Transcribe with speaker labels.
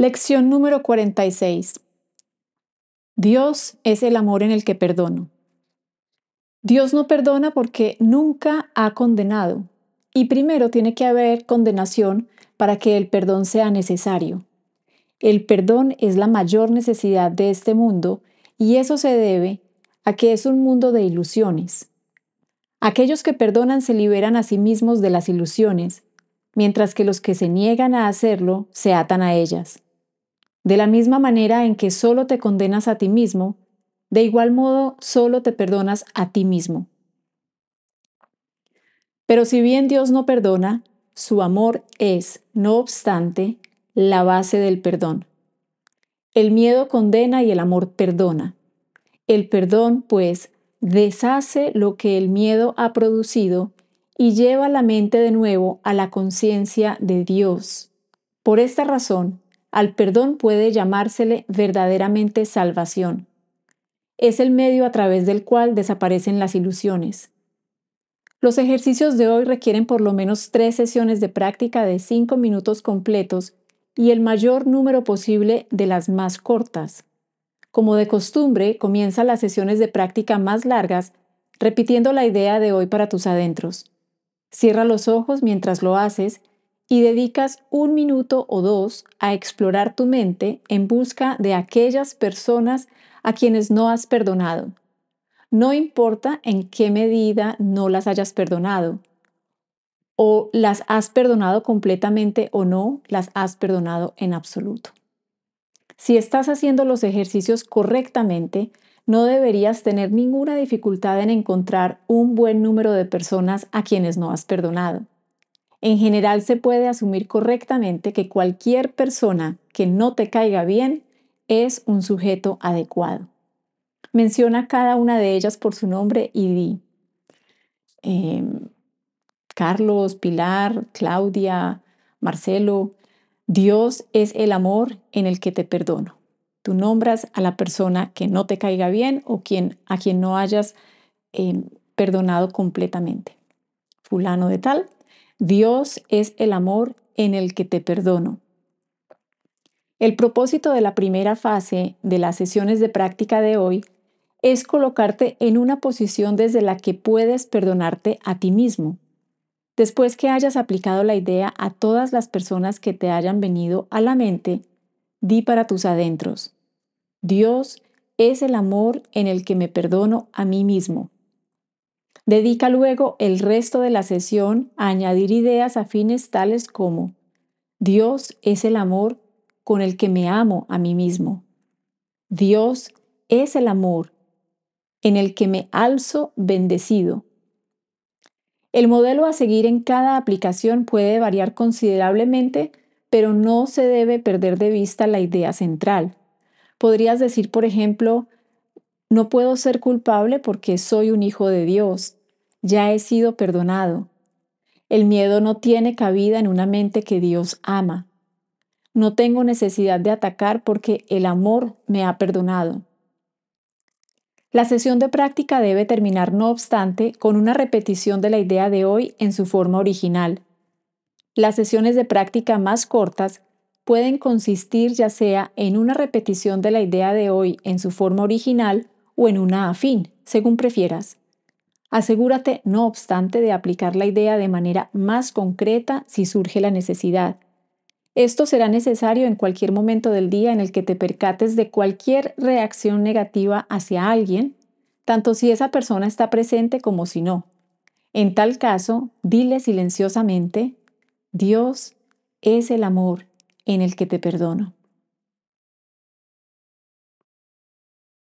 Speaker 1: Lección número 46. Dios es el amor en el que perdono. Dios no perdona porque nunca ha condenado y primero tiene que haber condenación para que el perdón sea necesario. El perdón es la mayor necesidad de este mundo y eso se debe a que es un mundo de ilusiones. Aquellos que perdonan se liberan a sí mismos de las ilusiones, mientras que los que se niegan a hacerlo se atan a ellas. De la misma manera en que solo te condenas a ti mismo, de igual modo solo te perdonas a ti mismo. Pero si bien Dios no perdona, su amor es, no obstante, la base del perdón. El miedo condena y el amor perdona. El perdón, pues, deshace lo que el miedo ha producido y lleva la mente de nuevo a la conciencia de Dios. Por esta razón, al perdón puede llamársele verdaderamente salvación. Es el medio a través del cual desaparecen las ilusiones. Los ejercicios de hoy requieren por lo menos tres sesiones de práctica de cinco minutos completos y el mayor número posible de las más cortas. Como de costumbre, comienza las sesiones de práctica más largas repitiendo la idea de hoy para tus adentros. Cierra los ojos mientras lo haces y dedicas un minuto o dos a explorar tu mente en busca de aquellas personas a quienes no has perdonado. No importa en qué medida no las hayas perdonado, o las has perdonado completamente o no las has perdonado en absoluto. Si estás haciendo los ejercicios correctamente, no deberías tener ninguna dificultad en encontrar un buen número de personas a quienes no has perdonado. En general se puede asumir correctamente que cualquier persona que no te caiga bien es un sujeto adecuado. Menciona cada una de ellas por su nombre y di. Em, Carlos, Pilar, Claudia, Marcelo, Dios es el amor en el que te perdono. Tú nombras a la persona que no te caiga bien o quien, a quien no hayas em, perdonado completamente. Fulano de tal, Dios es el amor en el que te perdono. El propósito de la primera fase de las sesiones de práctica de hoy es colocarte en una posición desde la que puedes perdonarte a ti mismo. Después que hayas aplicado la idea a todas las personas que te hayan venido a la mente, di para tus adentros, Dios es el amor en el que me perdono a mí mismo. Dedica luego el resto de la sesión a añadir ideas afines tales como Dios es el amor con el que me amo a mí mismo. Dios es el amor en el que me alzo bendecido. El modelo a seguir en cada aplicación puede variar considerablemente, pero no se debe perder de vista la idea central. Podrías decir, por ejemplo, no puedo ser culpable porque soy un hijo de Dios ya he sido perdonado. El miedo no tiene cabida en una mente que Dios ama. No tengo necesidad de atacar porque el amor me ha perdonado. La sesión de práctica debe terminar, no obstante, con una repetición de la idea de hoy en su forma original. Las sesiones de práctica más cortas pueden consistir ya sea en una repetición de la idea de hoy en su forma original o en una afín, según prefieras. Asegúrate, no obstante, de aplicar la idea de manera más concreta si surge la necesidad. Esto será necesario en cualquier momento del día en el que te percates de cualquier reacción negativa hacia alguien, tanto si esa persona está presente como si no. En tal caso, dile silenciosamente, Dios es el amor en el que te perdono.